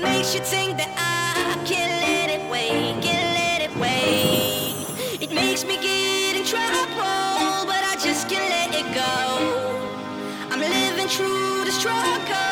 It makes you think that I can't let it wait, can't let it wait? It makes me get in trouble, but I just can't let it go. I'm living through the struggle.